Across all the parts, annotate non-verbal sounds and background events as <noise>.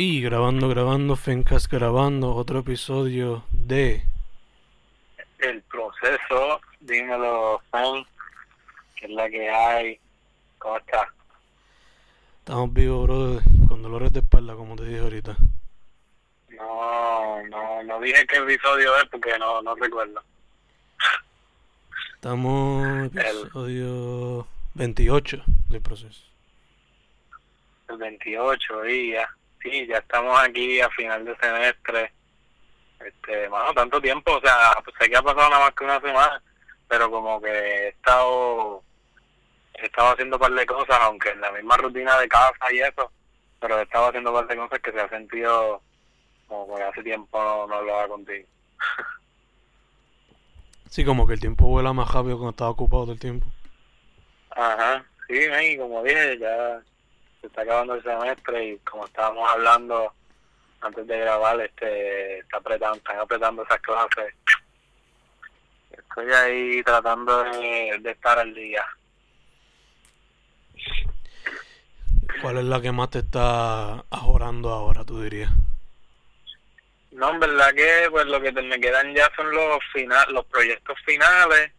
Y grabando, grabando, Fencast grabando otro episodio de El proceso, dímelo, Fen, que es la que hay, ¿cómo estás? Estamos vivos, bro, con dolores de espalda, como te dije ahorita. No, no, no dije qué episodio es porque no, no recuerdo. Estamos en episodio 28 del proceso. El 28, y ya. Sí, ya estamos aquí a final de semestre. Este, mano, tanto tiempo, o sea, pues sé que ha pasado nada más que una semana, pero como que he estado, he estado haciendo un par de cosas, aunque en la misma rutina de casa y eso, pero he estado haciendo un par de cosas que se ha sentido como que hace tiempo no, no hablaba contigo. <laughs> Sí, como que el tiempo vuela más rápido cuando estaba ocupado del tiempo. Ajá, sí, y como dije, ya se está acabando el semestre y como estábamos hablando antes de grabar, este, está apretando, están apretando esas clases. Estoy ahí tratando de, de estar al día. ¿Cuál es la que más te está ahorrando ahora, tú dirías? No, en verdad que pues lo que te- me quedan ya son los final, los proyectos finales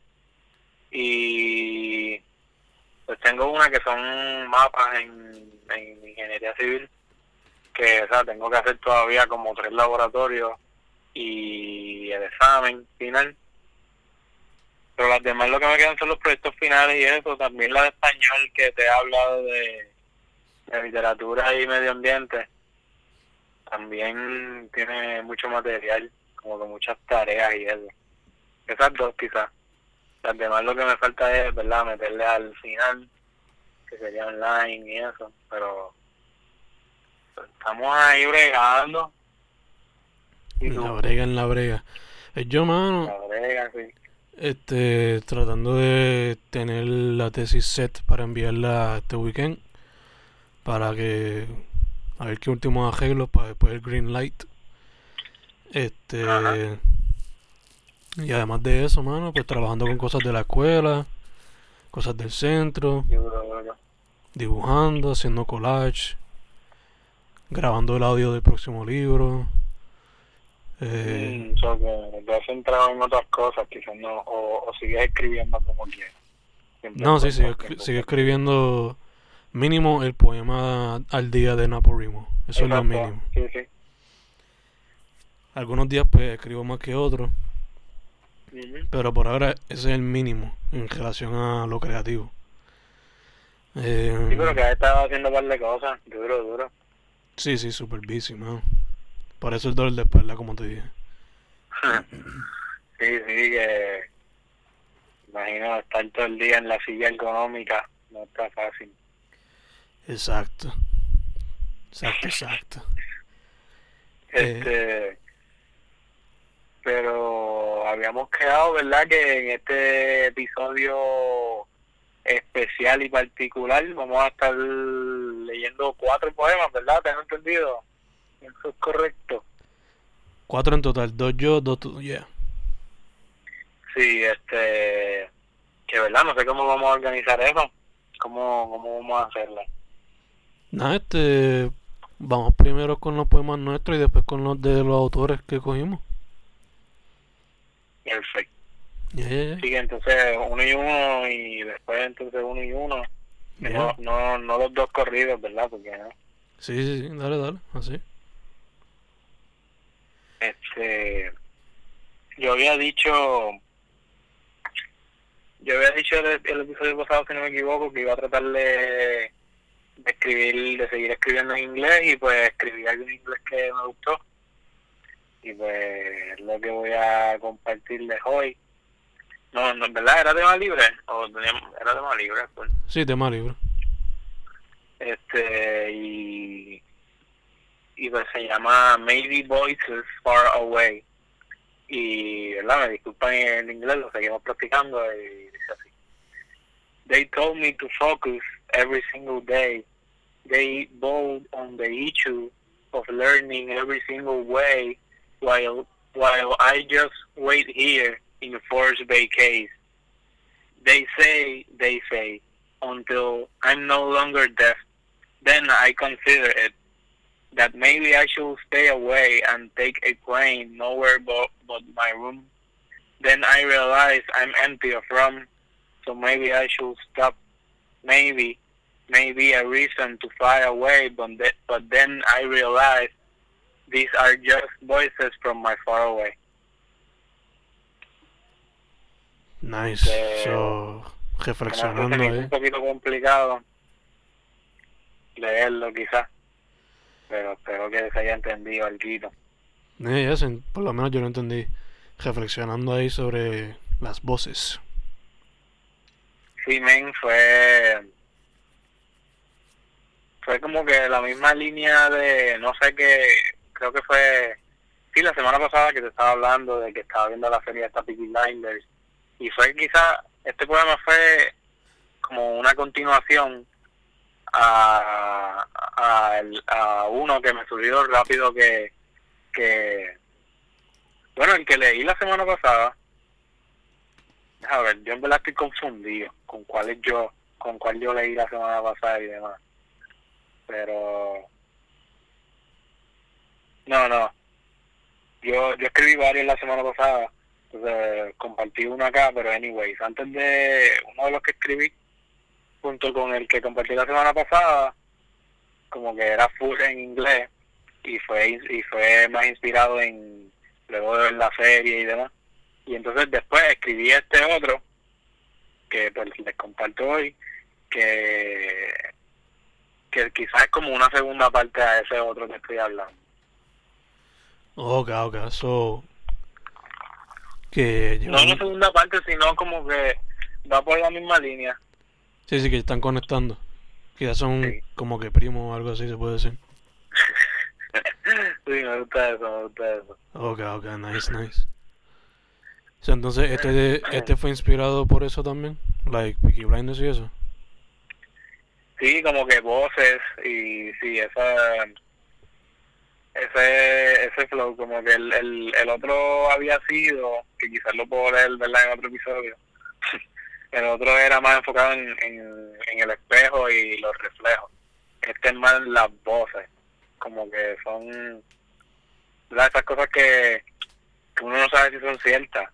y pues tengo una que son mapas en, en ingeniería civil que o sea, tengo que hacer todavía como tres laboratorios y el examen final. Pero las demás lo que me quedan son los proyectos finales y eso, también la de español que te he hablado de, de literatura y medio ambiente también tiene mucho material, como que muchas tareas y eso. Esas dos quizás. Las demás lo que me falta es, ¿verdad?, meterle al final, que sería online y eso, pero estamos ahí bregando. Y la brega, en la brega. Eh, Yo, mano, la brega, sí. este, tratando de tener la tesis set para enviarla este weekend. Para que, a ver qué últimos arreglos para después el green light. Este, Ajá. y además de eso, mano, pues trabajando con cosas de la escuela, cosas del centro. Yo que- dibujando, haciendo collage, grabando el audio del próximo libro. Eh, Mm, so que te has centrado en otras cosas, quizás no, o, o sigues escribiendo como quieras. No, sí, sigo, escri- sigo escribiendo mínimo el poema al día de Naporimo. Eso es lo mínimo. Sí, sí. Algunos días pues escribo más que otros, pero por ahora ese es el mínimo en relación a lo creativo. Eh, Sí, pero que has estado haciendo un par de cosas, duro, duro. sí, sí, super busy, man. Por eso el dolor de espalda, como te dije. Sí, sí, que imagino estar todo el día en la silla ergonómica, no está fácil. Exacto. Exacto, exacto. Eh. <laughs> Este, pero habíamos quedado, ¿verdad? Que en este episodio especial y particular vamos a estar leyendo cuatro poemas, ¿verdad? ¿Tengo entendido? Eso es correcto. Cuatro en total, dos yo, dos tú, yeah. Sí, este, que verdad, no sé cómo vamos a organizar eso, cómo, cómo vamos a hacerlo. Nada, este, vamos primero con los poemas nuestros y después con los de los autores que cogimos. Perfecto. Yeah. Sí, que entonces uno y uno y después entonces uno y uno. Yeah. No, no, no los dos corridos, ¿verdad? Porque no. Sí, sí, sí, dale, dale, así. Este, yo había dicho, yo había dicho el, el episodio pasado, si no me equivoco, que iba a tratar de, de escribir, de seguir escribiendo en inglés y pues escribí algo en inglés que me gustó. Y pues es lo que voy a compartirles hoy. No, no, ¿en verdad? ¿Era tema libre? ¿O teníamos- era tema libre? Pues. Sí, tema libre. este y y pues se llama Maybe Voices Far Away y verdad me disculpan en inglés lo seguimos practicando y dice así They told me to focus every single day they bold on the issue of learning every single way while while I just wait here in forced vacate they say they say until I'm no longer deaf then I consider it. that maybe I should stay away and take a plane nowhere but, but my room. Then I realize I'm empty of room, so maybe I should stop. Maybe, maybe a reason to fly away, but, but then I realize these are just voices from my far away. Nice. So, reflexionando es ahí. un poquito complicado leerlo quizás, pero espero que se haya entendido algo. Eh, ese, por lo menos yo lo entendí. Reflexionando ahí sobre las voces. Sí, men, fue fue como que la misma línea de, no sé qué, creo que fue, sí, la semana pasada que te estaba hablando de que estaba viendo la serie de esta Peaky Blinders, y fue quizá, este programa fue como una continuación a, a, uno que me surgió rápido que, que, bueno, el que leí la semana pasada, a ver, yo en verdad estoy confundido con cuál es yo, con cuál yo leí la semana pasada y demás. Pero no, no. Yo yo escribí varios la semana pasada, entonces compartí uno acá, pero anyways, antes de uno de los que escribí junto con el que compartí la semana pasada, como que era full en inglés y fue y fue más inspirado en luego de ver la serie y demás. Y entonces después escribí este otro, que pues les comparto hoy, que, que quizás es como una segunda parte a ese otro que estoy hablando. Ok, ok. So, que No llevan- una segunda parte, sino como que va por la misma línea. Sí, sí, que están conectando. Quizás son Sí. como que primos o algo así, se puede decir. <laughs> Sí, me gusta eso, me gusta eso. Ok, ok, nice, nice. O sea, entonces, este, <clears throat> este fue inspirado por eso también. Like Peaky Blinders y eso. Sí, como que voces y sí, esa ese ese flow, como que el, el, el otro había sido, que quizás lo puedo leer ¿verdad? en otro episodio, <laughs> el otro era más enfocado en, en, en el espejo y los reflejos. Este es más las voces, como que son ¿verdad? esas cosas que, uno no sabe si son ciertas.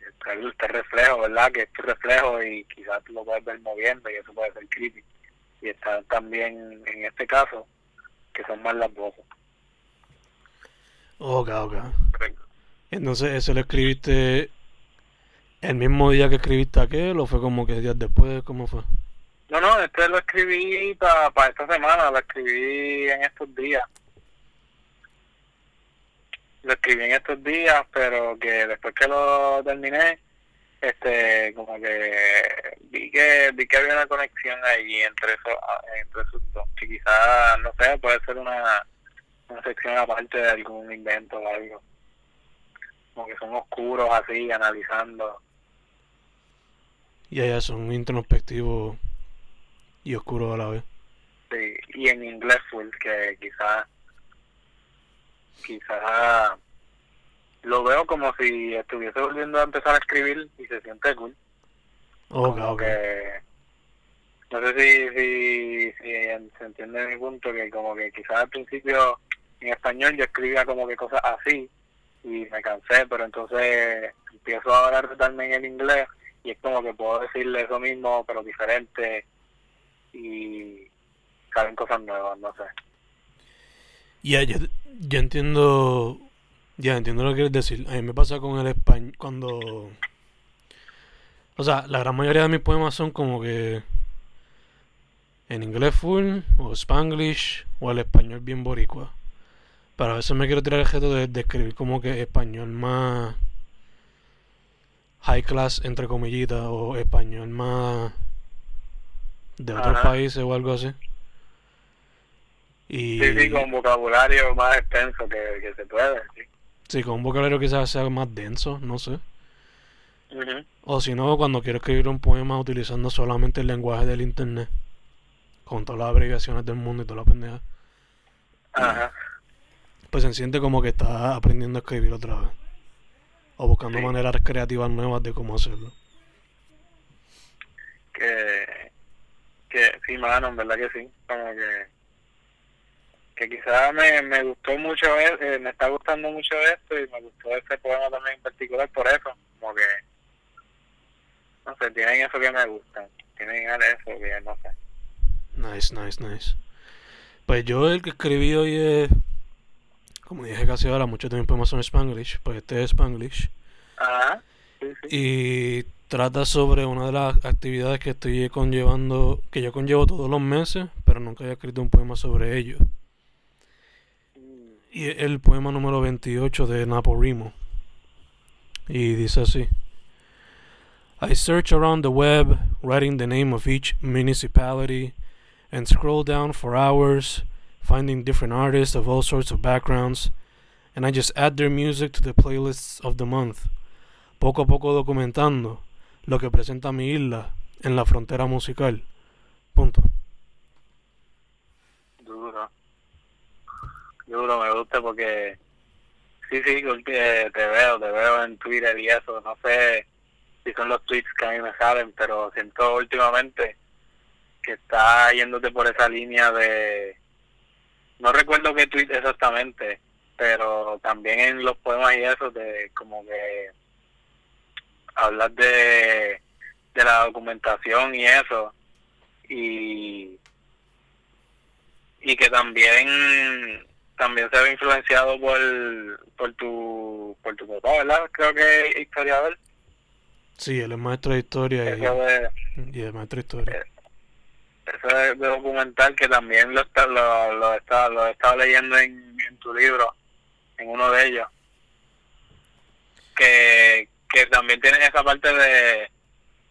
Este reflejo, ¿verdad? Que es tu reflejo y quizás tú lo puedes ver moviendo y eso puede ser creepy. Y está también, en este caso, que son más las voces. Ok, ok. Entonces, ¿eso lo escribiste el mismo día que escribiste aquel o fue como que días después? ¿Cómo fue? No, no, este lo escribí para esta semana, lo escribí en estos días. Lo escribí en estos días, pero que después que lo terminé, este, como que vi que vi que había una conexión ahí entre esos, entre esos dos. Que quizás, no sé, puede ser una, una sección aparte de algún invento o algo. Como que son oscuros así, analizando. Y allá son introspectivos y oscuros a la vez. Sí, y en inglés que quizás quizás lo veo como si estuviese volviendo a empezar a escribir y se siente cool. Ok, Como ok. que no sé si, si, si se entiende mi punto, que como que quizás al principio en español yo escribía como que cosas así y me cansé, pero entonces empiezo ahora a retarme en el inglés y es como que puedo decirle eso mismo pero diferente y salen cosas nuevas, no sé. Ya, yo, yo entiendo. Ya entiendo lo que quieres decir. A mí me pasa con el español. Cuando. O sea, la gran mayoría de mis poemas son como que. En inglés full, o spanglish, o el español bien boricua. Pero a veces me quiero tirar el reto de, de escribir como que español más. High class, entre comillitas, o español más. De otros Ajá. países o algo así. Y. Sí, sí, con vocabulario más extenso que, que se puede, sí. Sí, con un vocabulario quizás sea más denso, no sé. O si no, cuando quiero escribir un poema utilizando solamente el lenguaje del internet. Con todas las abreviaciones del mundo y toda la pendeja. Ajá. Pues se siente como que está aprendiendo a escribir otra vez. O buscando Sí. maneras creativas nuevas de cómo hacerlo. que, que sí, mano, en verdad que sí. Como que que quizás me, me gustó mucho, eh, me está gustando mucho esto y me gustó este poema también en particular por eso, como que, no sé, tienen eso que me gustan, tienen eso que no sé. Nice, nice, nice. Pues yo el que escribí hoy es, como dije casi ahora, mucho tiempo más en Spanglish, pues este es Spanglish. Ajá. Y trata sobre una de las actividades que estoy conllevando, que yo conllevo todos los meses, pero nunca había escrito un poema sobre ello. Y el poema número 28 de Naporimo. Y dice así. I search around the web, writing the name of each municipality, and scroll down for hours, finding different artists of all sorts of backgrounds, and I just add their music to the playlists of the month, poco a poco documentando lo que presenta mi isla en la frontera musical. Punto. Duro, me gusta porque sí, sí, te veo, te veo en Twitter y eso, no sé si son los tweets que a mí me salen, pero siento últimamente que está yéndote por esa línea de no recuerdo qué tweet exactamente pero también en los poemas y eso de como que hablar de de la documentación y eso y y que también también se ve influenciado por por tu por tu papá verdad creo que es historiador. Sí él es maestro de historia y, y es maestro de historia. eh, eso de, documental que también lo está, lo, lo, está, lo he estado leyendo en, en tu libro, en uno de ellos, que, que también tiene esa parte de,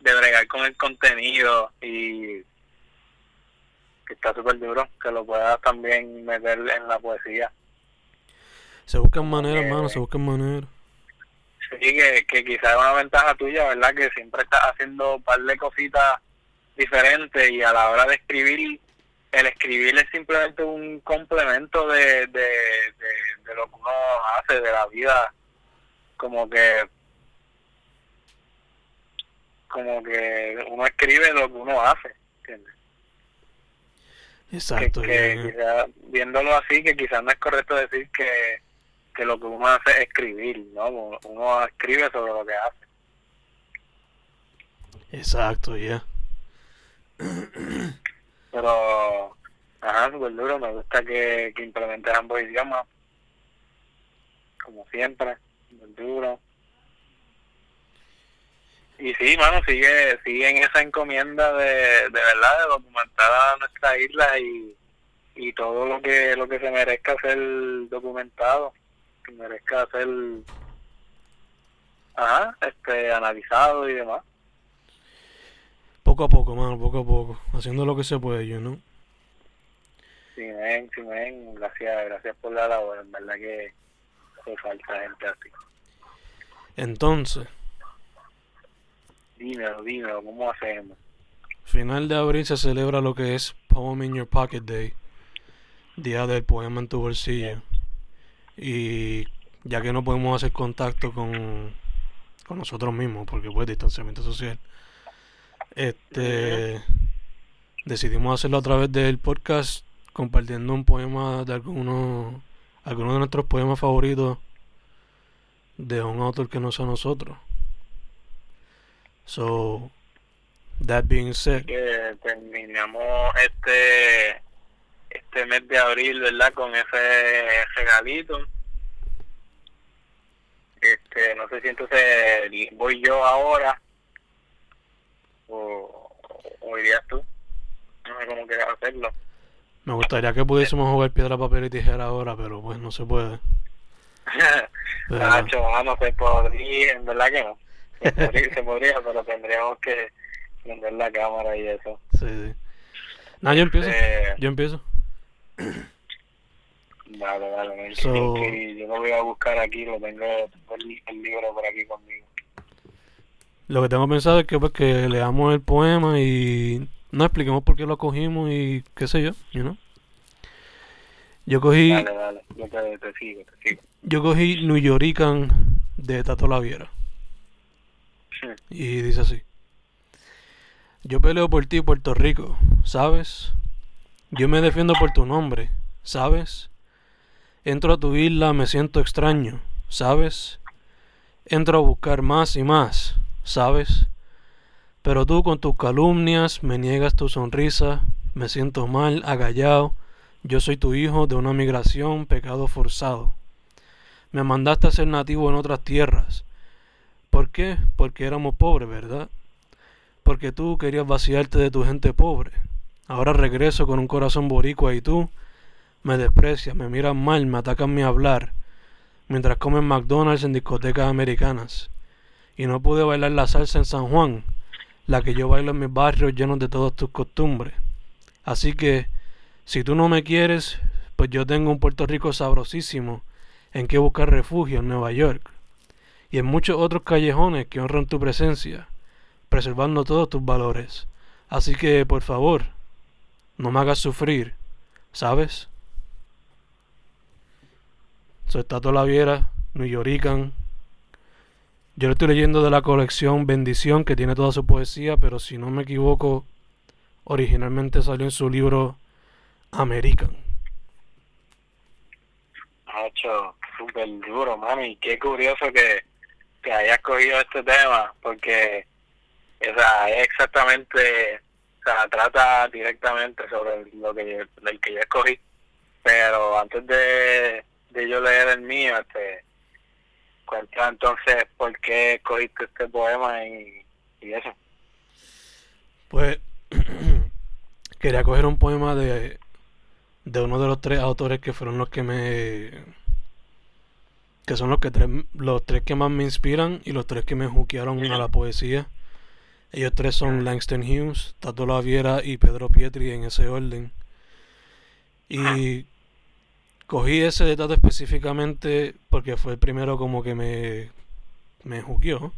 de bregar con el contenido y que está súper duro, que lo puedas también meter en la poesía. Se buscan maneras, hermano, se buscan maneras. Sí, que, que quizás es una ventaja tuya, ¿verdad? Que siempre estás haciendo un par de cositas diferente y a la hora de escribir, el escribir es simplemente un complemento de, de, de, lo que uno hace, de la vida, como que como que uno escribe lo que uno hace, ¿entiendes? Exacto. Que, viéndolo así, que quizás no es correcto decir que, que lo que uno hace es escribir, ¿no? Uno escribe sobre lo que hace. Exacto, ya. Pero, ajá, súper duro, me gusta que, que implementes ambos idiomas, como siempre, súper duro. Y sí, mano, sigue, sigue en esa encomienda de, de verdad, de documentar a nuestra isla y, y todo lo que lo que se merezca ser documentado, que merezca ser ajá, este analizado y demás. Poco a poco, mano, poco a poco. Haciendo lo que se puede, yo, ¿no? Sí, men, sí, men. Gracias, gracias por la labor. En verdad que hace falta gente así. Entonces. Dímelo, dímelo, ¿cómo hacemos? Final de abril se celebra lo que es Poem in Your Pocket Day. Día del poema en tu bolsillo. Y ya que no podemos hacer contacto con, con nosotros mismos, porque pues distanciamiento social este decidimos hacerlo a través del podcast compartiendo un poema de alguno algunos de nuestros poemas favoritos de un autor que no sea nosotros. So that being said, que terminamos este este mes de abril, ¿verdad? Con ese regalito. Este, no sé si entonces voy yo ahora o, o irías tú. No sé cómo quieres hacerlo. Me gustaría que pudiésemos jugar piedra, papel y tijera ahora, pero pues no se puede. <laughs> Nacho, no se podría, en verdad que no. <laughs> Se podría, se podría, pero tendríamos que prender la cámara y eso. Sí, sí. No, yo empiezo. Este, Yo empiezo. Dale, dale. So- inscribí. yo lo voy a buscar aquí, lo tengo, tengo el, el libro por aquí conmigo. Lo que tengo pensado es que pues que leamos el poema y no expliquemos por qué lo cogimos y qué sé yo, you know. Yo cogí, Dale, dale, yo te, te sigo, te sigo. yo cogí New Yorican de Tato Laviera y dice así. Yo peleo por ti, Puerto Rico, ¿sabes? Yo me defiendo por tu nombre, ¿sabes? Entro a tu isla, me siento extraño, ¿sabes? Entro a buscar más y más, ¿sabes? Pero tú con tus calumnias me niegas tu sonrisa, me siento mal, agallado, yo soy tu hijo de una migración, pecado forzado. Me mandaste a ser nativo en otras tierras. ¿Por qué? Porque éramos pobres, ¿verdad? Porque tú querías vaciarte de tu gente pobre. Ahora regreso con un corazón boricua y tú me desprecias, me miras mal, me atacan mi hablar, mientras comen McDonald's en discotecas americanas. Y no pude bailar la salsa en San Juan, la que yo bailo en mis barrios llenos de todas tus costumbres. Así que, si tú no me quieres, pues yo tengo un Puerto Rico sabrosísimo en que buscar refugio en Nueva York y en muchos otros callejones que honran tu presencia, preservando todos tus valores. Así que, por favor, no me hagas sufrir, ¿sabes? Soy Tato Laviera, New Yorican. Yo lo estoy leyendo de la colección Bendición, que tiene toda su poesía, pero si no me equivoco, originalmente salió en su libro American. Ha hecho súper duro, y qué curioso que, que hayas cogido este tema, porque o es exactamente, o sea, trata directamente sobre lo que el que yo escogí, pero antes de de yo leer el mío, este, cuenta entonces por qué escogiste este poema y, y eso. Pues <clears throat> quería coger un poema de, de uno de los tres autores que fueron los que me que son los que tres, los tres que más me inspiran y los tres que me juquearon a la poesía. Ellos tres son Langston Hughes, Tato Laviera y Pedro Pietri en ese orden. Y Cogí ese detalle específicamente porque fue el primero como que me, me juqueó.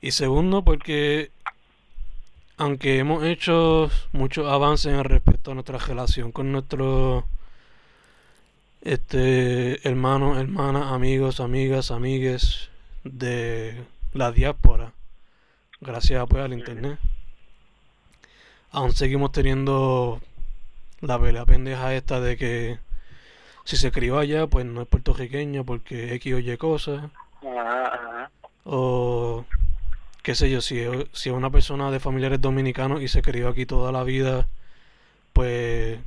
Y segundo porque aunque hemos hecho muchos avances en respecto a nuestra relación con nuestros este, hermanos, hermanas, amigos, amigas, amigues de la diáspora, gracias pues, al internet, aún seguimos teniendo la pelea pendeja esta de que si se crió allá, pues no es puertorriqueño porque X o Y cosas. O qué sé yo, si, si es una persona de familiares dominicanos y se crió aquí toda la vida, pues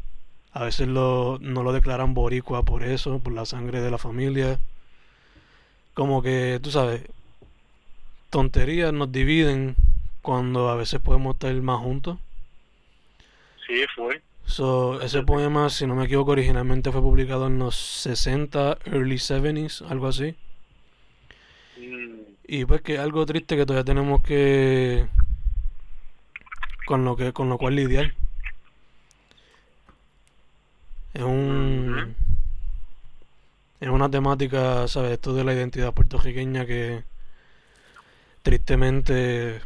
a veces lo, no lo declaran boricua por eso, por la sangre de la familia. Como que, tú sabes, tonterías nos dividen cuando a veces podemos estar más juntos. Sí, fue. So, ese poema, si no me equivoco, originalmente fue publicado en los 60, early 70s, algo así. Mm. Y pues que algo triste que todavía tenemos que con lo que con lo cual lidiar. Es un es una temática, ¿sabes? Esto de la identidad puertorriqueña que tristemente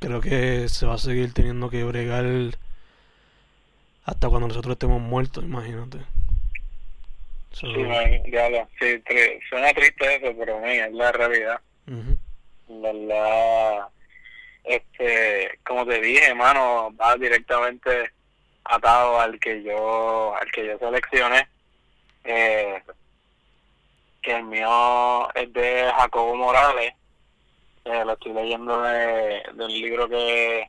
creo que se va a seguir teniendo que bregar hasta cuando nosotros estemos muertos, imagínate. sí, ya lo, sí, suena triste eso, pero mira, es la realidad. La verdad, este, como te dije, hermano, va directamente atado al que yo, al que yo seleccioné. Eh, que el mío es de Jacobo Morales. Lo estoy leyendo de, del libro que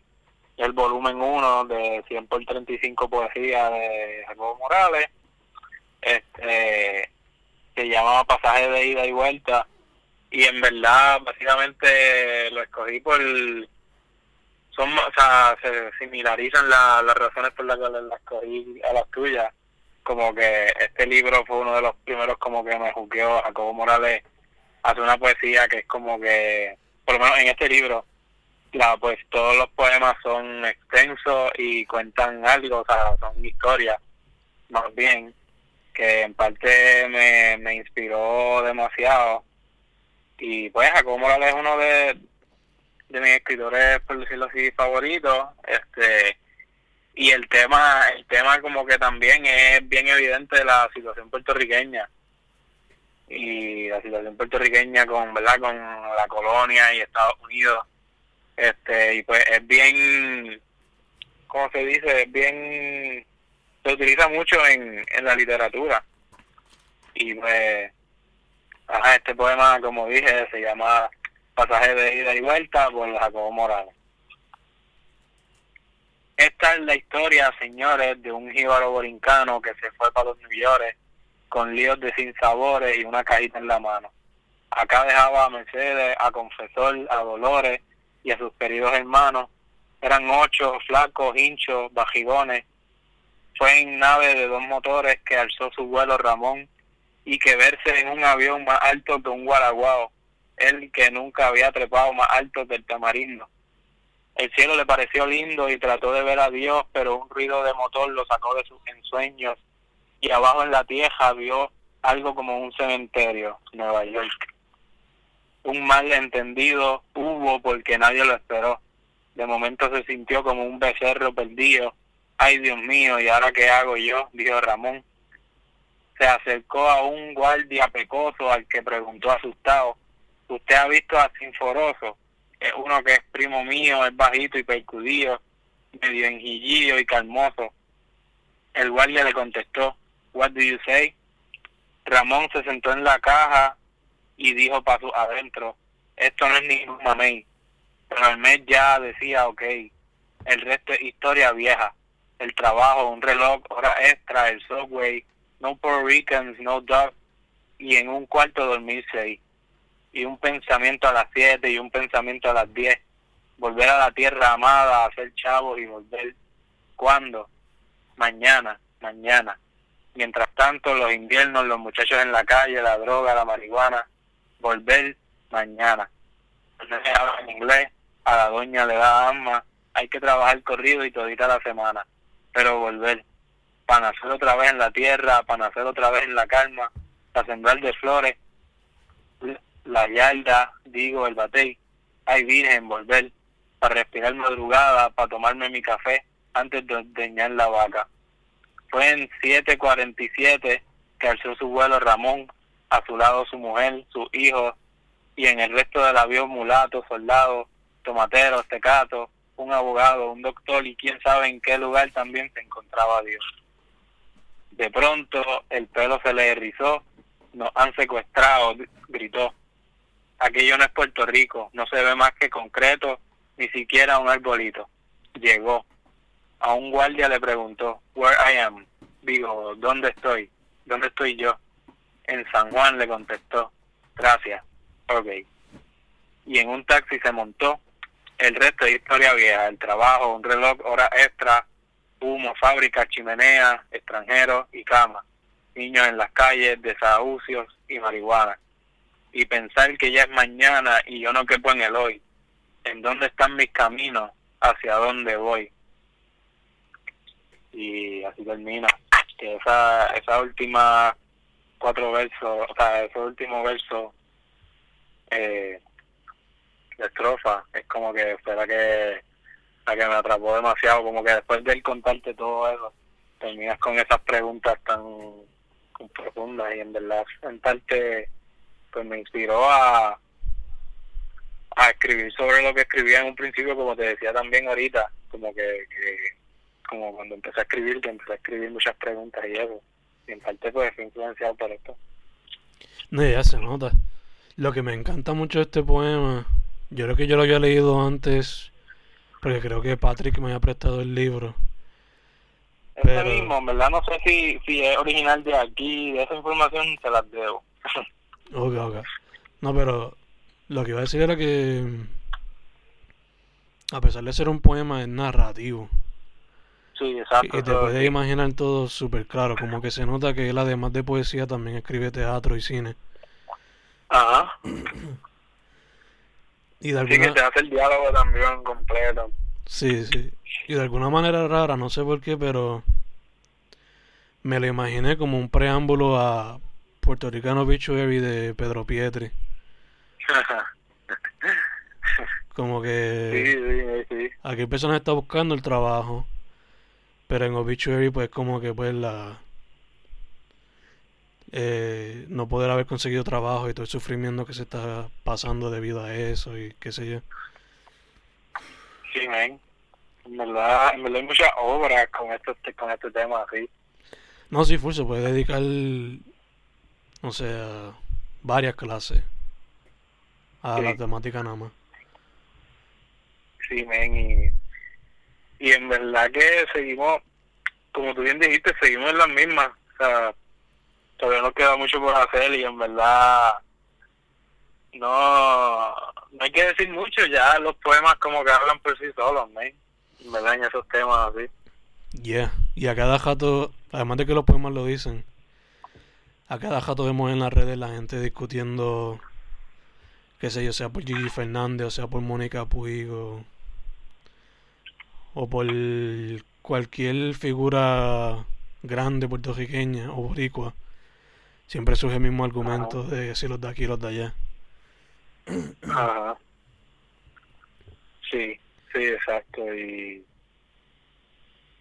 el volumen 1 de 100 por 35 poesía de Jacobo Morales, este, se llamaba Pasaje de Ida y Vuelta, y en verdad, básicamente lo escogí por. Son, o sea, se similarizan las razones por las cuales las escogí a las tuyas. Como que este libro fue uno de los primeros, como que me juzgueó. Jacobo Morales hace una poesía que es como que, por lo menos en este libro, Claro, pues todos los poemas son extensos y cuentan algo, o sea, son historias, más bien, que en parte me, me inspiró demasiado. Y pues Jacobo Morales es uno de, de mis escritores, por decirlo así, favoritos. este Y el tema, el tema como que también es bien evidente de la situación puertorriqueña. Y la situación puertorriqueña con, ¿verdad? con la colonia y Estados Unidos este y pues es bien cómo se dice es bien se utiliza mucho en, en la literatura. Y pues, ajá, este poema, como dije, se llama Pasaje de ida y vuelta por Jacobo Morales. Esta es la historia, señores, de un jíbaro borincano que se fue para los New con líos de sinsabores y una cajita en la mano. Acá dejaba a Mercedes, a Confesor, a Dolores y a sus queridos hermanos. Eran ocho, flacos, hinchos, bajigones. Fue en nave de dos motores que alzó su vuelo Ramón y que verse en un avión más alto que un guaraguao, él que nunca había trepado más alto del tamarindo. El cielo le pareció lindo y trató de ver a Dios, pero un ruido de motor lo sacó de sus ensueños y abajo en la tierra vio algo como un cementerio, Nueva York. Un malentendido hubo porque nadie lo esperó. De momento se sintió como un becerro perdido. Ay, Dios mío, ¿y ahora qué hago yo? dijo Ramón. Se acercó a un guardia pecoso al que preguntó asustado, ¿usted ha visto a Sinforoso? Es uno que es primo mío, es bajito y percudido, medio enjillillo y calmoso. El guardia le contestó, What do you say? Ramón se sentó en la caja y dijo para su adentro, esto no es ningún mamey. Pero el mes ya decía, ok, el resto es historia vieja. El trabajo, un reloj, hora extra, el subway, no Puerto Ricans, no dog, y en un cuarto dormir seis. Y un pensamiento a las siete y un pensamiento a las diez. Volver a la tierra amada, a ser chavos y volver. ¿Cuándo? Mañana, mañana. Mientras tanto, los inviernos, los muchachos en la calle, la droga, la marihuana, volver mañana. No habla inglés, a la doña le da alma, hay que trabajar corrido y todita la semana, pero volver, para nacer otra vez en la tierra, para nacer otra vez en la calma, para sembrar de flores, la yarda, digo, el batey, hay virgen, volver, para respirar madrugada, para tomarme mi café antes de ordeñar la vaca. Fue en 7.47 que alzó su vuelo Ramón, a su lado su mujer, sus hijos, y en el resto del avión mulatos, soldados, tomateros, tecatos, un abogado, un doctor y quién sabe en qué lugar también se encontraba Dios. De pronto el pelo se le erizó, nos han secuestrado, gritó. Aquello no es Puerto Rico, no se ve más que concreto, ni siquiera un arbolito. Llegó, a un guardia le preguntó, where I am, digo, ¿dónde estoy? ¿Dónde estoy yo? En San Juan le contestó, gracias, ok. Y en un taxi se montó, el resto de historia vieja, el trabajo, un reloj, hora extra, humo, fábrica, chimenea, extranjeros y cama, niños en las calles, desahucios y marihuana. Y pensar que ya es mañana y yo no quepo en el hoy. ¿En dónde están mis caminos? ¿Hacia dónde voy? y así termina. Que esa, esa última cuatro versos, o sea, ese último verso eh, de estrofa, es como que la que, la que me atrapó demasiado, como que después de él contarte todo eso, terminas con esas preguntas tan, profundas y en verdad sentarte pues me inspiró a a escribir sobre lo que escribía en un principio como te decía también ahorita como que, que como cuando empecé a escribir, que empecé a escribir muchas preguntas y eso. Y en parte pues fue influenciado por esto. No, ya se nota. Lo que me encanta mucho de este poema, yo creo que yo lo había leído antes, porque creo que Patrick me había prestado el libro. Pero... mismo, en verdad no sé si, si es original de aquí, de esa información se las debo. <laughs> ok, ok. No, pero lo que iba a decir era que, a pesar de ser un poema, es narrativo. Sí, exacto. Y te puedes imaginar todo súper claro, como que se nota que él además de poesía también escribe teatro y cine. Ajá. y de alguna... Sí, que te hace el diálogo también completo. Sí, sí. Y de alguna manera rara, no sé por qué, pero me lo imaginé como un preámbulo a Puerto Ricano Obituary de Pedro Pietri. como que sí, sí, sí. aquí personas está buscando el trabajo pero en Obituary, pues, como que, pues, la. Eh, no poder haber conseguido trabajo y todo el sufrimiento que se está pasando debido a eso y qué sé yo. Sí, man. en verdad, en verdad hay muchas obras con este, con este tema, así. No, sí, full, se puede dedicar, o sea, varias clases a la temática nada más. Sí, men, y, y en verdad que seguimos, como tú bien dijiste, seguimos en las mismas. O sea, todavía nos queda mucho por hacer y en verdad no, no hay que decir mucho, ya los poemas como que hablan por sí solos, men. En verdad en esos temas así. Yeah. Y a cada jato, además de que los poemas lo dicen, a cada jato vemos en las redes la gente discutiendo, qué sé yo, sea por Gigi Fernández o sea por Mónica Puig o, o por cualquier figura grande puertorriqueña o boricua. Siempre surge el mismo argumento de si los de aquí los de allá. Ajá. Sí, sí, exacto. Y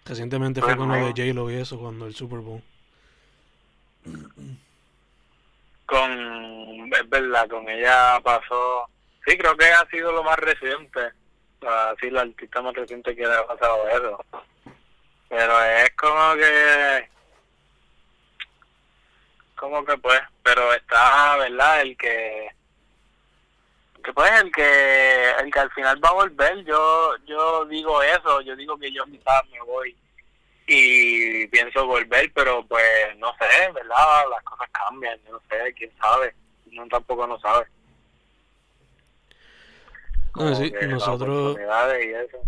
Recientemente fue con lo de J-Lo y eso, cuando el Super Bowl. Con, es verdad, con ella pasó, sí, creo que ha sido lo más reciente, así la artista más reciente que le ha pasado eso. Pero es como que, como que pues, pero está, ¿verdad? El que, que pues el que, el que al final va a volver, yo, yo digo eso, yo digo que yo quizás me voy y pienso volver, pero pues no sé, ¿verdad? Las cosas cambian, no sé, quién sabe, uno tampoco no sabe. No, sí, nosotros, oportunidades y eso.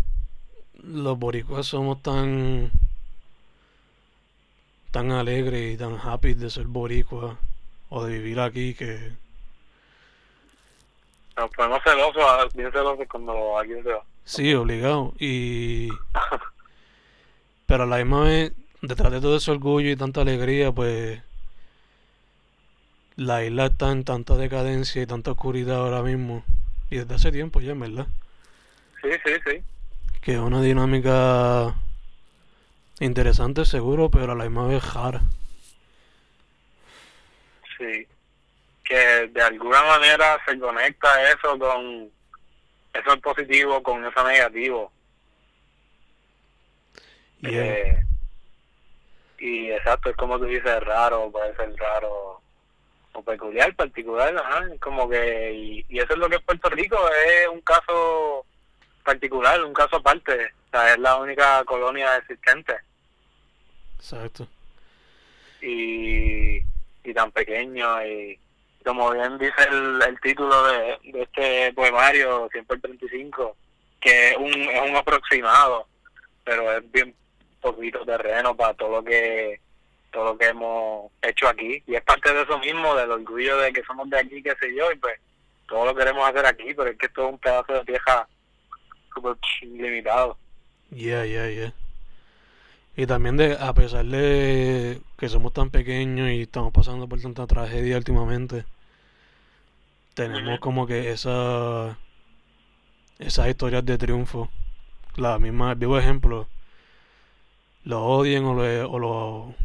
los boricuas, somos tan tan alegres y tan happy de ser boricua o de vivir aquí que Nos ponemos celosos, a- bien celosos cuando alguien se va. sí, obligado. Y <laughs> pero a la misma vez, detrás de todo ese orgullo y tanta alegría, pues la isla está en tanta decadencia y tanta oscuridad ahora mismo. Y desde hace tiempo ya, en verdad. Sí, sí, sí. Que es una dinámica interesante, seguro, pero a la misma vez rara. Sí. Que de alguna manera se conecta eso con eso es positivo con eso negativo. Y es- Eh, y exacto, es como tú dices, raro, puede ser raro o peculiar, particular, ajá, como que, y, y eso es lo que es Puerto Rico, es un caso particular, un caso aparte, o sea, es la única colonia existente exacto. y, y tan pequeño y como bien dice el, el título de, de este poemario, Siempre el 35, que es un, es un aproximado, pero es bien poquito terreno para todo lo que todo lo que hemos hecho aquí y es parte de eso mismo del orgullo de que somos de aquí qué sé yo y pues todo lo queremos hacer aquí pero es que esto es un pedazo de tierra súper limitado Yeah, yeah, yeah. Y también de, a pesar de que somos tan pequeños y estamos pasando por tanta tragedia últimamente, tenemos como que esa esas historias de triunfo. La misma, el vivo ejemplo, lo odien o lo, o lo,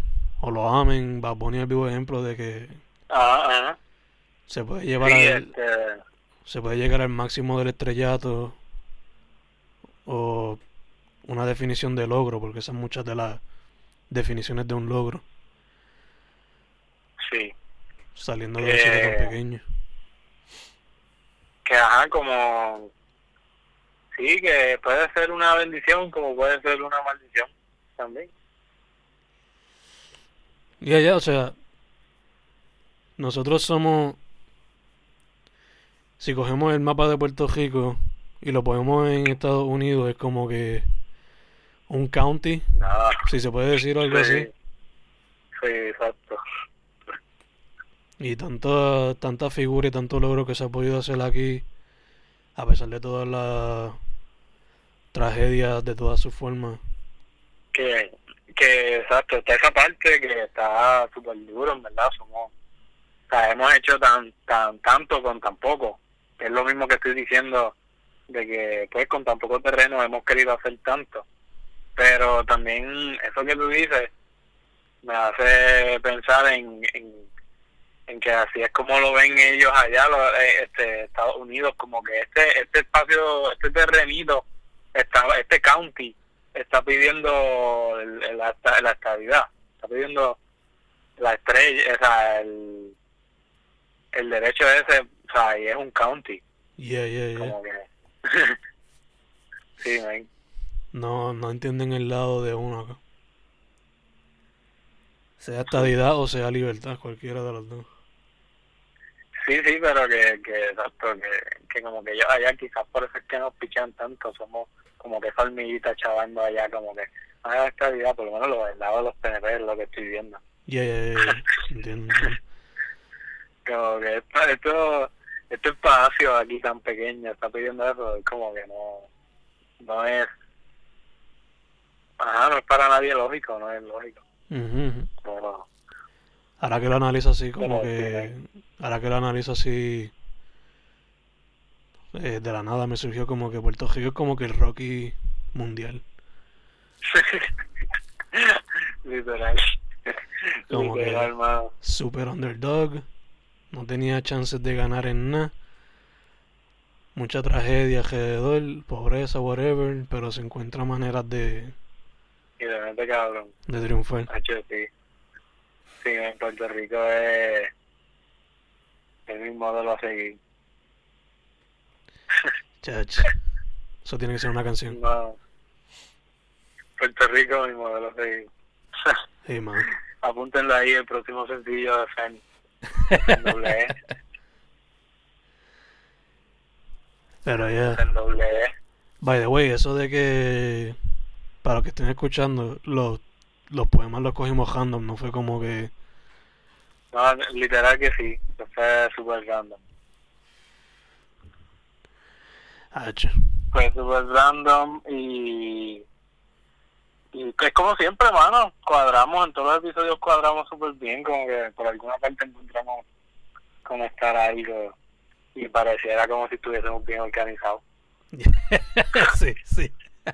o lo amen, Bad Bunny es el vivo ejemplo de que ah, se puede llevar Sí, al, este, se puede llegar al máximo del estrellato o una definición de logro, porque son muchas de las definiciones de un logro, sí. Saliendo de un Eh, tan pequeño. que ajá como sí que puede ser una bendición como puede ser una maldición también Y allá, o sea, nosotros somos, si cogemos el mapa de Puerto Rico y lo ponemos en Estados Unidos, es como que un county, si se puede decir algo sí, así. sí exacto Y tanta, tanta figura y tanto logro que se ha podido hacer aquí, a pesar de todas las tragedias de todas sus formas. Que que exacto está esa parte que está súper duro en verdad somos o sea, hemos hecho tan tan tanto con tan poco. Es lo mismo que estoy diciendo de que pues con tan poco terreno hemos querido hacer tanto. Pero también eso que tú dices me hace pensar en, en, en que así es como lo ven ellos allá los, eh, este Estados Unidos como que este este espacio este terrenito esta, este county está pidiendo el- el- la, la estabilidad, está pidiendo la estrella, o sea, el, el derecho ese, o sea, y es un county, Yeah, yeah, yeah. como que... <laughs> sí, man. No, no entienden el lado de uno acá. Sea estadidad o sea libertad, cualquiera de los dos. Sí, sí, pero que, que exacto, que, que como que ellos allá quizás por eso es que nos pichan tanto, somos como que esa hormiguita chavando allá, como que, ah, la estabilidad, por lo menos lo del lado de los PNP es lo que estoy viendo. Yeah, yeah, yeah, yeah. Entiendo. como que esto, esto, este espacio aquí tan pequeño está pidiendo eso, es como que no, no es, ajá, no es para nadie lógico, no es lógico, pero Ahora que lo analizo así, como que. Ahora que lo analizo así. Eh, de la nada me surgió como que Puerto Rico es como que el Rocky mundial. <laughs> literal, Como que- literal, mano. Super underdog. No tenía chances de ganar en nada. Mucha tragedia alrededor, pobreza, whatever. Pero se encuentra maneras de, y de mente cabrón. de triunfar. Hacho, sí. Sí, en Puerto Rico es el mismo modelo a seguir. Chach. Eso tiene que ser una canción. No. Puerto Rico, mi modelo seguir. Sí, man. Apúntenlo ahí, el próximo sencillo de Fen. <laughs> En doble E. Pero ya. Doble E. By the way, eso de que. Para los que estén escuchando, los, los poemas los cogimos random, no fue como que. No, literal que sí. Fue súper random. Ach. Fue súper random y... Y que es como siempre, mano. Cuadramos, en todos los episodios cuadramos súper bien. Como que por alguna parte encontramos conectar algo. Y pareciera como si estuviésemos bien organizados. <laughs> sí, sí. <laughs>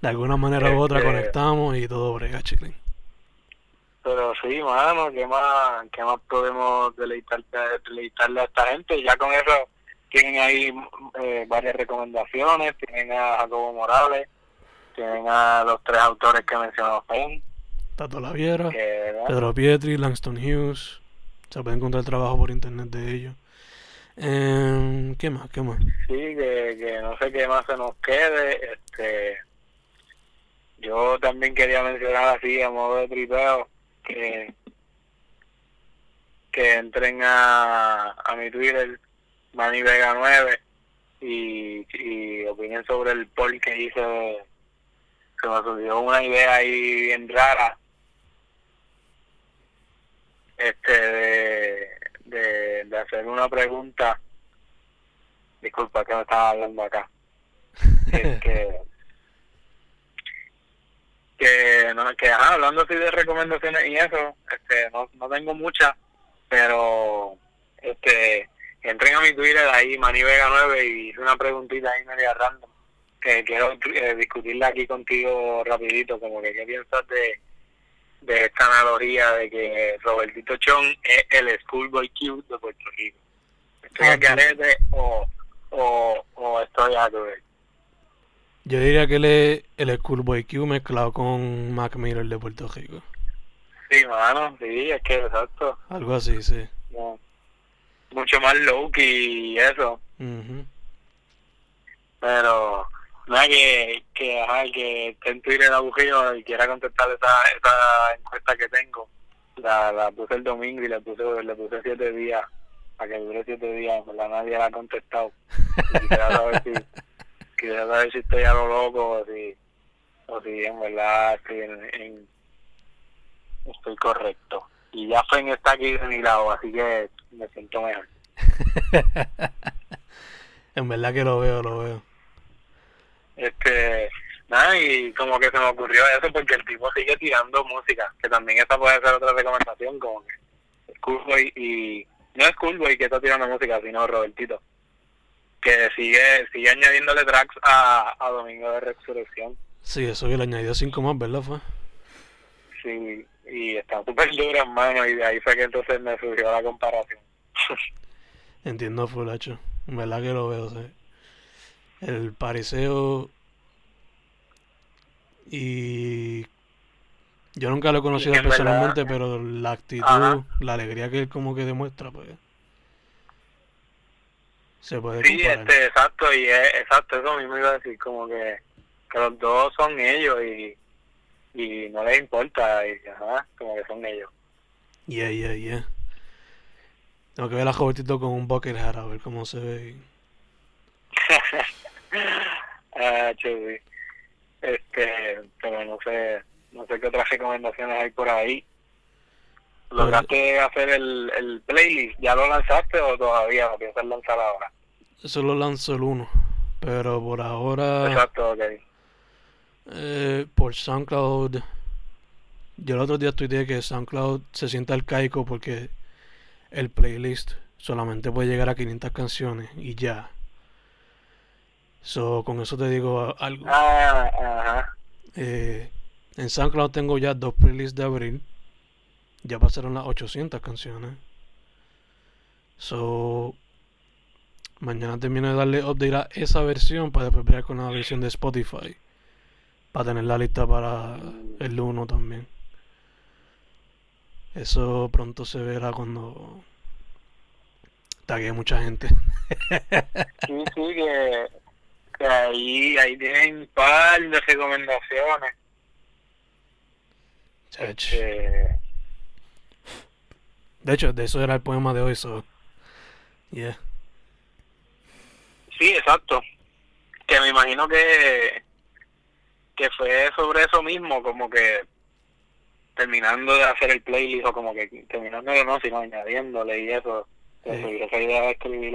De alguna manera u otra Este- conectamos y todo brega, chile. Pero sí, mano, ¿qué más, qué más podemos deleitar, deleitarle a esta gente? Ya con eso tienen ahí eh, varias recomendaciones, tienen a Jacobo Morales, tienen a los tres autores que mencionó Fen, Tato La Viera, que ¿verdad? Pedro Pietri, Langston Hughes. Se puede encontrar trabajo por internet de ellos. Em, ¿Qué más? ¿Qué más? sí, que, que no sé qué más se nos quede. este Yo también quería mencionar así, a modo de tripeo, que que entren a, a mi Twitter, Manny Vega 9, y, y opinen sobre el poll que hice. Se me surgió una idea ahí bien rara. Este, de, de, de hacer una pregunta. Disculpa que me estaba hablando acá. Es <laughs> que, que, no, que ajá, hablando así de recomendaciones y eso, este, no, no tengo muchas, pero este entren a mi Twitter ahí, Mani Vega 9, y hice una preguntita ahí media random, que quiero eh, discutirla aquí contigo rapidito, como que qué piensas de, de esta analogía de que Robertito Chon es el Schoolboy Q de Puerto Rico. ¿Estoy Ah, al garete o, o, o estoy a tu vez? Yo diría que él es el Schoolboy Q mezclado con Mac Miller de Puerto Rico. Sí, mano, sí, es que exacto. Algo así, sí. no. Mucho más low y eso. Pero nada que, que, ajá, que esté en Twitter aburrido y quiera contestar esa, esa encuesta que tengo. La, la puse el domingo y le puse, le puse siete días, para que dure siete días, en verdad nadie la ha contestado. Y quisiera saber si, <laughs> quisiera saber si estoy a lo loco o si, o si en verdad estoy en, en- estoy correcto. Y ya Fen está aquí de mi lado, así que me siento mejor. <laughs> en verdad que lo veo, lo veo. Este, nada, y como que se me ocurrió eso porque el tipo sigue tirando música, que también esa puede ser otra recomendación, como que Schoolboy y, no es Schoolboy que está tirando música, sino Robertito, que sigue sigue añadiéndole tracks a, a Domingo de Resurrección, Sí, eso que le añadió cinco más, ¿verdad? Fue? sí, y está súper dura en mano, y de ahí fue que entonces me surgió la comparación. Entiendo full, hacho. En verdad que lo veo, sí. El pariseo Y yo nunca lo he conocido en personalmente, verdad- pero la actitud, Ajá. la alegría que él como que demuestra, pues se puede Sí, comparar. este, exacto, y es, exacto, eso mismo iba a decir, como que, que los dos son ellos y, y no les importa, y, ajá, como que son ellos. Yeah, yeah, yeah. Tengo que ver a Robertito con un bucket hat a ver cómo se ve. <laughs> ah, chévere. Este, pero no sé, no sé qué otras recomendaciones hay por ahí. ¿Lograste hacer el, el playlist? ¿Ya lo lanzaste o todavía lo piensas lanzar ahora? Eso lo lanzó el uno. Pero por ahora, Exacto, ok. Eh, por SoundCloud, yo el otro día tuiteé que SoundCloud se siente arcaico porque el playlist solamente puede llegar a 500 canciones y ya. So, con eso te digo algo. Ah, ajá. Eh, en SoundCloud tengo ya dos playlists de abril. Ya pasaron las 800 canciones. So, mañana termino de darle update a esa versión para después ver con la versión de Spotify. Para tener la lista para el 1 también. Eso pronto se verá cuando tague mucha gente. Sí, sí, que, que ahí, ahí tienen un par de recomendaciones. De hecho, de eso era el poema de hoy. So, yeah. sí, exacto. Que me imagino que, que fue sobre eso mismo, como que terminando de hacer el playlist o como que terminándolo no, sino añadiéndole y eso. Sí. Eso, Esa idea de escribir,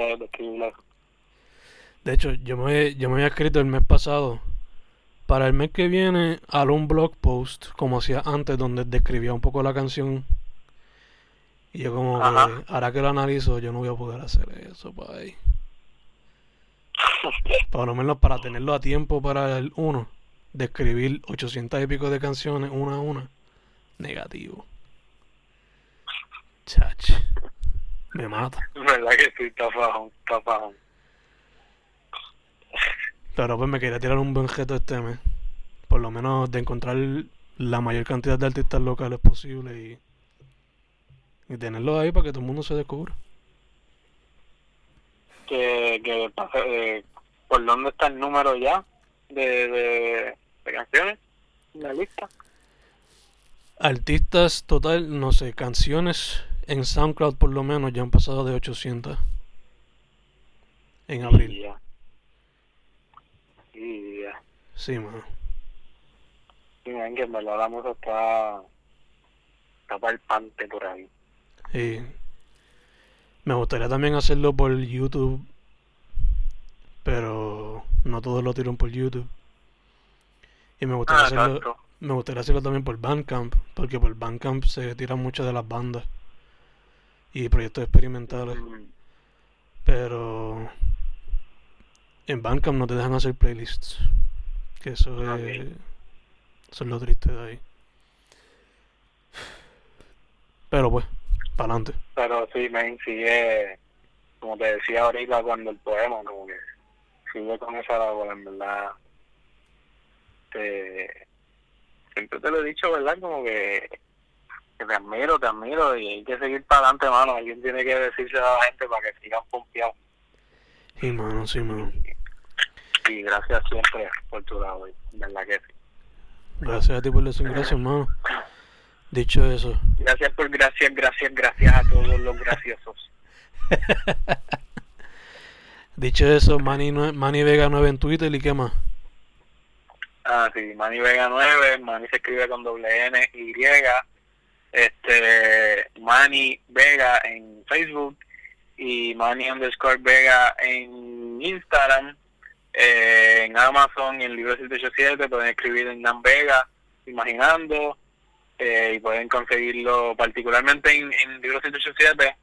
de hecho, yo me, yo me había escrito el mes pasado. Para el mes que viene, haré un blog post, como hacía antes, donde describía un poco la canción. Y yo como que, ahora que lo analizo, yo no voy a poder hacer eso, pa' <laughs> ahí. Por lo menos para tenerlo a tiempo para el 1. De escribir 800 y pico de canciones, una a una. Negativo. Chach. Me mata. ¿Verdad que fajón, está fajón. Pero pues me quería tirar un buen reto este mes. Por lo menos de encontrar la mayor cantidad de artistas locales posible y, y tenerlos ahí para que todo el mundo se descubra. que, que eh, por dónde está el número ya de, de, de canciones la lista. Artistas total, no sé, canciones en SoundCloud por lo menos ya han pasado de 800 en abril. ya. Y ya. Sí, mano. y ven que en verdad la música está está palpante por ahí. Y me gustaría también hacerlo por YouTube, pero no todos lo tiran por YouTube. Y me gustaría ah hacerlo, Me gustaría hacerlo también por Bandcamp, porque por Bandcamp se tiran muchas de las bandas y proyectos experimentales, Mm, pero en Bandcamp no te dejan hacer playlists, que eso es, eso es lo triste de ahí. Pero pues, para adelante. pero sí me sigue como te decía ahorita cuando el poema como que sigue con esa labor en verdad te siempre te lo he dicho verdad como que que te admiro, te admiro y hay que seguir para adelante, mano. Alguien tiene que decirse a la gente para que sigan pompeados. Sí, mano, sí, mano. Y gracias siempre por tu lado, verdad que sí. Gracias a ti por decir gracias, <laughs> hermano. Dicho eso, Gracias por gracias, gracias, gracias a todos los graciosos. <laughs> dicho eso, Manny, Manny Vega 9 en Twitter y qué más. Ah, sí, Manny Vega 9, Manny se escribe con doble N, Y, este, Manny Vega en Facebook y Manny underscore Vega en Instagram, eh, en Amazon y en Libro 787 pueden escribir en Dan Vega, Imaginando, eh, y pueden conseguirlo particularmente en, en Libro 787.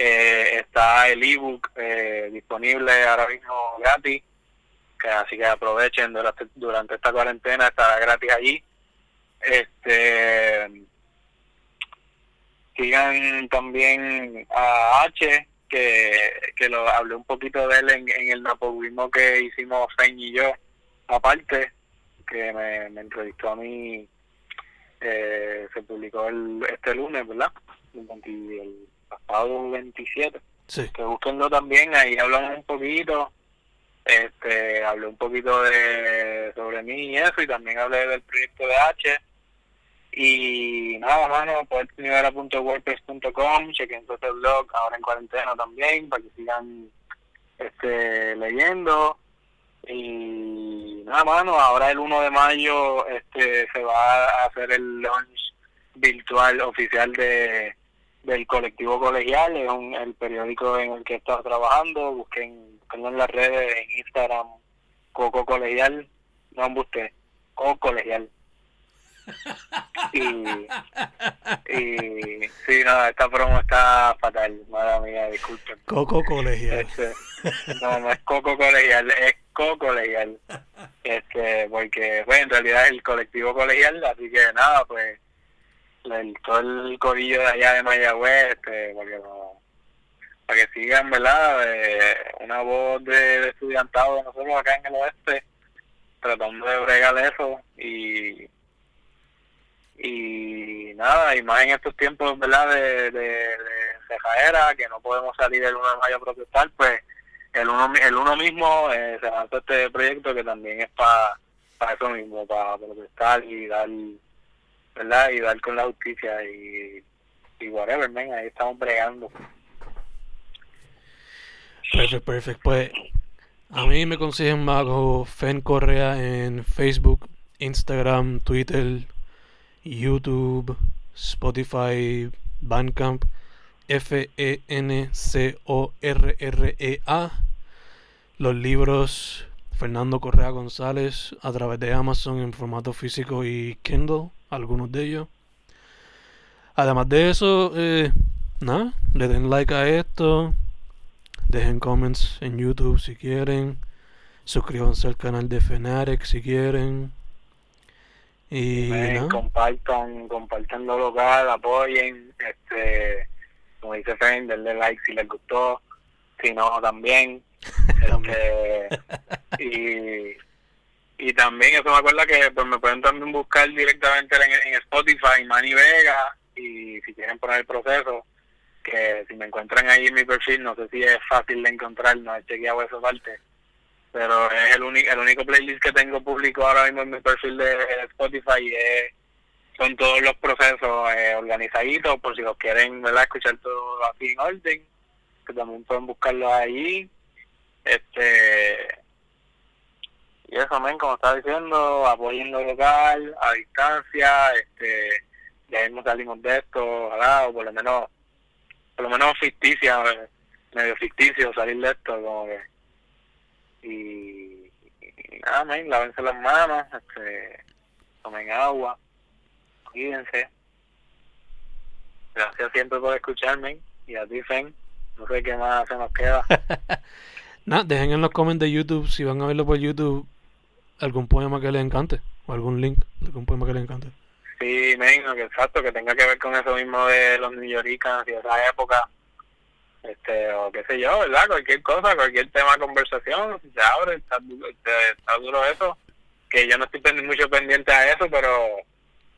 Eh, está el ebook eh, disponible ahora mismo gratis que así que aprovechen durante, durante esta cuarentena estará gratis allí este sigan también a H que, que lo hablé un poquito de él en, en el napoguismo que hicimos Feñ y yo aparte que me, me entrevistó a mí, eh, se publicó el, este lunes, ¿verdad? Pasado 27. Sí. Que busquenlo también, ahí hablamos un poquito, este, hablé un poquito de sobre mí y eso, y también hablé del proyecto de H. Y nada, mano, poetnivera.wordpress.com, chequen ese blog ahora en cuarentena también, para que sigan este leyendo. Y nada, mano, ahora el 1 de mayo este se va a hacer el launch virtual oficial de del colectivo colegial, es un, el periódico en el que he estado trabajando, busquen, busquen en las redes, en Instagram, Coco Colegial, no usted, Coco Colegial. <laughs> Y, y sí, no, esta promo está fatal, madre mía, disculpen. Coco Colegial. Este, no, no es Coco Colegial, es Coco Colegial. <laughs> Este, porque, pues, en realidad es el colectivo colegial, así que nada, pues, el, todo el corillo de allá de Mayagüez, este, porque no, para que sigan, ¿verdad? Eh, una voz de, estudiantado de nosotros acá en el oeste, tratando de bregar eso y y nada, y más en estos tiempos, ¿verdad? De, de, de cejadera, que no podemos salir el 1 de mayo a protestar, pues el uno, el uno mismo eh, se lanzó este proyecto que también es para para eso mismo, para protestar y dar, Y dar con la justicia y, y whatever, man, ahí estamos bregando. Perfecto, perfecto. Pues a mí me consiguen bajo Fen Correa en Facebook, Instagram, Twitter, YouTube, Spotify, Bandcamp, F-E-N-C-O-R-R-E-A. Los libros Fernando Correa González a través de Amazon en formato físico y Kindle, algunos de ellos. Además de eso, eh, nada, le den like a esto, dejen comments en YouTube si quieren, suscríbanse al canal de Fnatic si quieren. Y Eh, compartan, compartan lo local, apoyen, este, como dice Fen, denle like si les gustó, si no también. <laughs> Este, y, y también eso me acuerda que pues me pueden también buscar directamente en, en Spotify, Manny Vega, y si quieren poner el proceso, que si me encuentran ahí en mi perfil, no sé si es fácil de encontrar, no he chequeado esa parte, pero es el, único el único playlist que tengo público ahora mismo en mi perfil de Spotify y es- son todos los procesos eh, organizaditos por si los quieren ¿verdad? escuchar todo así en orden que también pueden buscarlos ahí este y eso men como estaba diciendo apoyen lo local a distancia este ya mismo salimos de esto ojalá o por lo menos por lo menos ficticia medio ficticio salir de esto como que y, y nada, men, lávense las manos, este, tomen agua, cuídense. Gracias siempre por escucharme y a ti, Fen. No sé qué más se nos queda. <laughs> nada, dejen en los comments de YouTube, si van a verlo por YouTube, algún poema que les encante, o algún link de algún poema que les encante. Sí, men, que exacto, que tenga que ver con eso mismo de los New Yorkers y esa época. Este, o qué sé yo, ¿verdad? Cualquier cosa, cualquier tema de conversación, se abre, está, este, está duro eso. Que yo no estoy mucho pendiente a eso, pero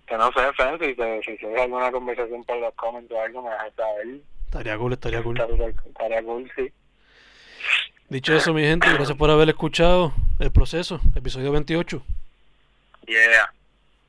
que no sé, Fen, si si ve alguna conversación por los comments o algo, me dejas saber. Estaría cool, estaría cool. Estaría, estaría cool, sí. Dicho eso, mi gente, gracias por haber escuchado el proceso, episodio 28. Yeah.